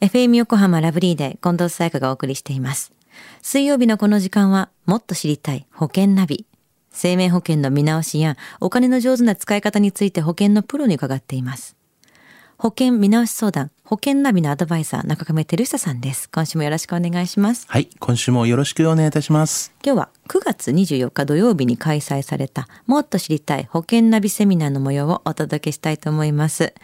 FM 横浜ラブリーで近藤沙耶香がお送りしています。水曜日のこの時間はもっと知りたい保険ナビ。生命保険の見直しやお金の上手な使い方について保険のプロに伺っています。保険見直し相談、保険ナビのアドバイザー、中亀照久さんです。今週もよろしくお願いします。はい、今週もよろしくお願いいたします。今日は9月24日土曜日に開催されたもっと知りたい保険ナビセミナーの模様をお届けしたいと思います、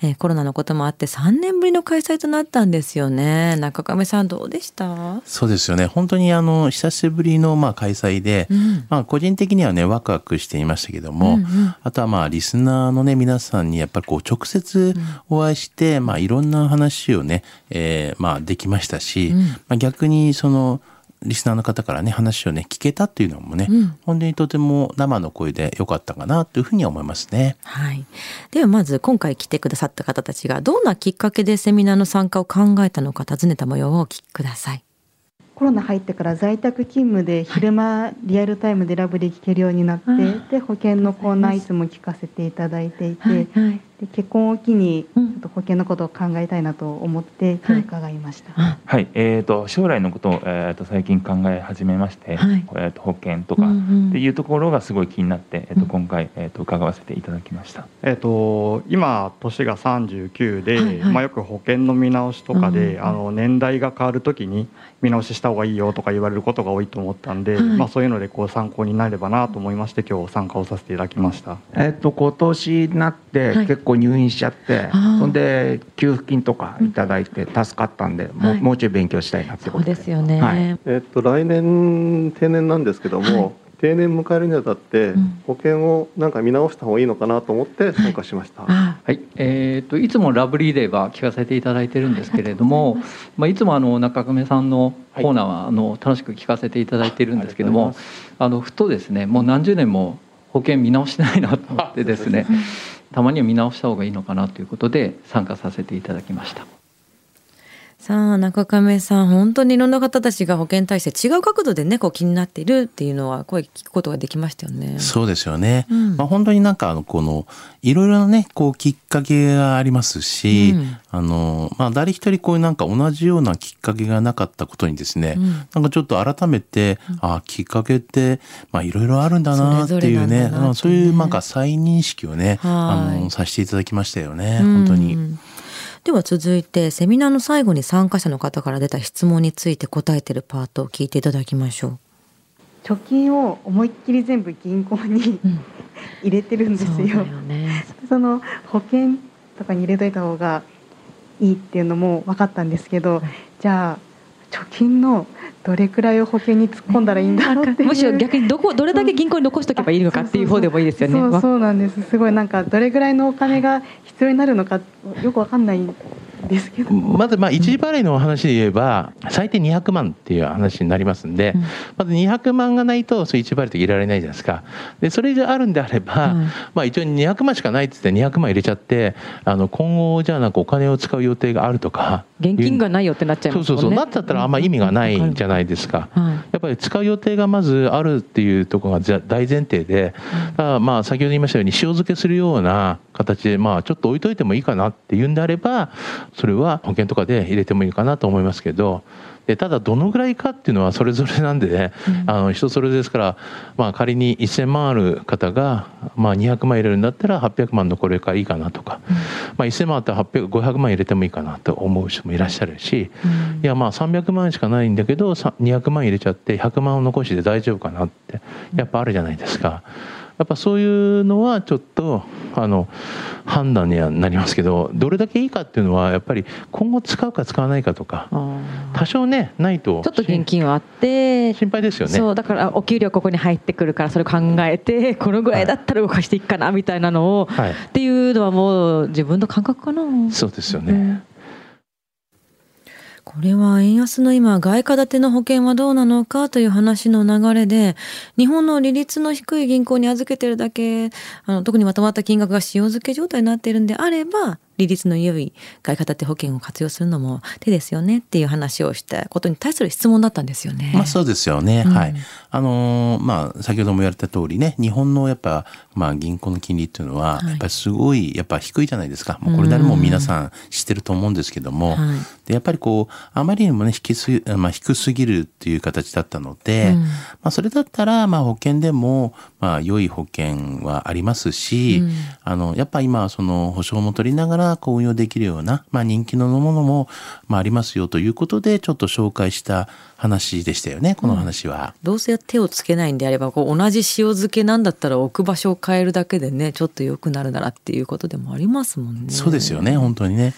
えーコロナのこともあって3年ぶりの開催となったんですよね中亀さんどうでした？そうですよね。本当にあの久しぶりのまあ開催で、んまあ個人的にはねワクワクしていましたけども、うんうんあとはまあリスナーのね皆さんにやっぱりこう直接お会いして、まあいろんな話をね、えーまあできましたし、うんまあ逆にそのリスナーの方からね話をね聞けたっていうのもね、うん本当にとても生の声で良かったかなというふうには思いますね。はい。ではまず今回来てくださった方たちがどんなきっかけでセミナーの参加を考えたのか尋ねた模様をお聞きください。コロナ入ってから在宅勤務で昼間リアルタイムでラブで聞けるようになって、あーで保険のコーナーいつも聞かせていただいていて、はい。で結婚を機にちうん。ょっと保険のことを考えたいなと思って伺い。ました。あ。はい、えー、と将来のことを、えー、と最近考え始めまして、はい。えー、と保険とかっていうところがすごい気になって、えー、うん。と今回、えー、と伺わせていただきました。えっと今年が39で、はいはい。まあ、よく保険の見直しとかで、あの年代が変わるときに見直しした方がいいよとか言われることが多いと思ったんで、はい。まあ、そういうのでこう参考になればなと思いまして今日参加をさせていただきました。えっと今年になってはい。結構入院しちゃって、そんで給付金とかいただいて助かったんで、もうはい。もうちょい勉強したいなってそうことで。ですよね。はい。えっと、来年定年なんですけども、はい。定年迎えるにあたってうん。保険をなんか見直した方がいいのかなと思って参加しました。あはい、えー、といつもラブリーデーは聞かせていただいてるんですけれども、まあ、いつもあの中亀さんのコーナーはあの楽しく聞かせていただいてるんですけども、あのふとですねもう何十年も保険見直してないなと思ってですねたまには見直した方がいいのかなということで参加させていただきました。さあ中亀さん本当にいろんな方たちが保険体制違う角度でねこう気になっているっていうのは声聞くことができましたよね。そうですよね。うんまあ本当になんかこのいろいろなねこうきっかけがありますし、うんあのまあ誰一人こういうなんか同じようなきっかけがなかったことにですね、うんなんかちょっと改めて、あきっかけってまあいろいろあるんだなっていうね、ねうんそういうなんか再認識をね、あはいのさせていただきましたよね。本当に。うんでは続いてセミナーの最後に参加者の方から出た質問について答えてるパートを聞いていただきましょ貯金を思いっきり全部銀行にう。うん、入れてるんですよ。よね。その保険とかに入れといた方がいいっていうのも分かったんですけど、じゃあ貯金のどれくらいを保険に突っ込んだらいいんだろうってむしろ逆にどこどれだけ銀行に残しておけばいいのかっていう方でもいいですよね。そうそうなんです。すごいなんかどれぐらいのお金が必要になるのかよくわかんない。んですけど、まずまあ一時払いの話で言えば最低200万っていう話になりますんで、うんまず200万がないとそ一時払いって入れられないじゃないですかでそれがあるんであれば、うんまあ一応200万しかないって言って200万入れちゃってあの今後じゃあなんかお金を使う予定があるとか現金がないよってなっちゃいますね。そうそうそうなっちゃったらあんま意味がないじゃないですか。はい。ぱり使う予定がまずあるっていうところが大前提で、まあ先ほど言いましたように塩漬けするような形でまあちょっと置いといてもいいかなっていうんであればそれは保険とかで入れてもいいかなと思いますけどでただどのぐらいかっていうのはそれぞれなんでね、あの人それぞれですから、まあ、仮に1000万ある方が、まあ、200万入れるんだったら800万のこれからいいかなとか、まあ、1000万あったら800 500万入れてもいいかなと思う人もいらっしゃるし、うん。いやまあ300万しかないんだけどさ200万入れちゃって100万を残して大丈夫かなってやっぱあるじゃないですか。やっぱそういうのはちょっとあの判断にはなりますけどどれだけいいかっていうのはやっぱり今後使うか使わないかとか多少ねないとちょっと現金はあって、心配ですよね。そうだからお給料ここに入ってくるからそれ考えてこのぐらいだったら動かしていくかなみたいなのを、はい、っていうのはもう自分の感覚かな。そうですよね。うんこれは円安の今外貨建ての保険はどうなのかという話の流れで日本の利率の低い銀行に預けてるだけあの特にまとまった金額が使用付け状態になっているんであれば利率の良い外貨建て保険を活用するのも手ですよねっていう話をしたことに対する質問だったんですよね。まあそうですよね。はい。あのーまあ先ほども言われた通りね、日本のやっぱまあ銀行の金利っていうのはやっぱりすごいやっぱ低いじゃないですか。もうこれ誰も皆さん知ってると思うんですけども、はいでやっぱりこうあまりにもね低すぎまあ低すぎるっていう形だったので、うんまあそれだったらまあ保険でもまあ良い保険はありますし、うんあのやっぱ今はその保証も取りながらこう運用できるような、まあ、人気のものも、まあ、ありますよということでちょっと紹介した話でしたよねこの話は。どうせ手をつけないんであればこう同じ塩漬けなんだったら置く場所を変えるだけでねちょっと良くなるならっていうことでもありますもんね。そうですよね本当にね。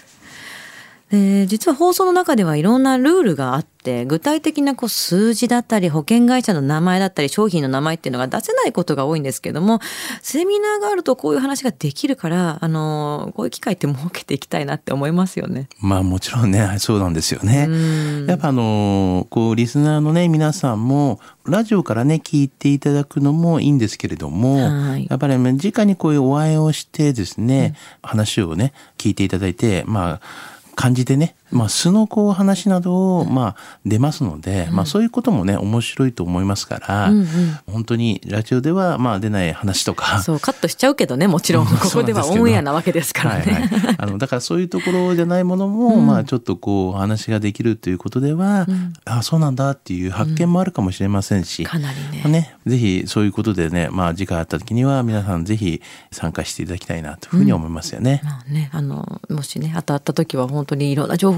で実は放送の中ではいろんなルールがあって具体的なこう数字だったり保険会社の名前だったり商品の名前っていうのが出せないことが多いんですけどもセミナーがあるとこういう話ができるからあのこういう機会って設けていきたいなって思いますよね。まあもちろんねそうなんですよね。うんやっぱあのこうリスナーのね皆さんもラジオからね聞いていただくのもいいんですけれども、はいやっぱりね直にこういうお会いをしてですね、話をね聞いていただいてまあ感じでね、まあ、素のこう話などを、まあ、出ますので、まあ、そういうこともね面白いと思いますから、うんうん。本当にラジオでは、まあ、出ない話とか。そうカットしちゃうけどねもちろん。うん。ここではオンエアなわけですからね。はいはい、あのだからそういうところじゃないものも、まあちょっとこうお話ができるということでは、あそうなんだっていう発見もあるかもしれませんし、かなりね。まあねぜひそういうことでね、まあ、次回会った時には皆さんぜひ参加していただきたいなというふうに思いますよね。まあね、あのもしね当たった時は本当にいろんな情報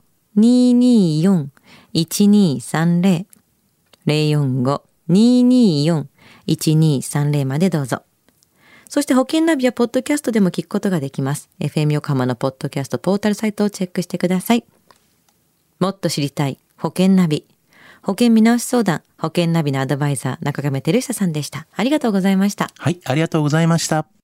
045-224-1230 045-224-1230までどうぞ。そして保険ナビはポッドキャストでも聞くことができます。FM 横浜のポッドキャストポータルサイトをチェックしてください。もっと知りたい保険ナビ。保険見直し相談、保険ナビのアドバイザー、中亀照久さんでした。ありがとうございました。はい、ありがとうございました。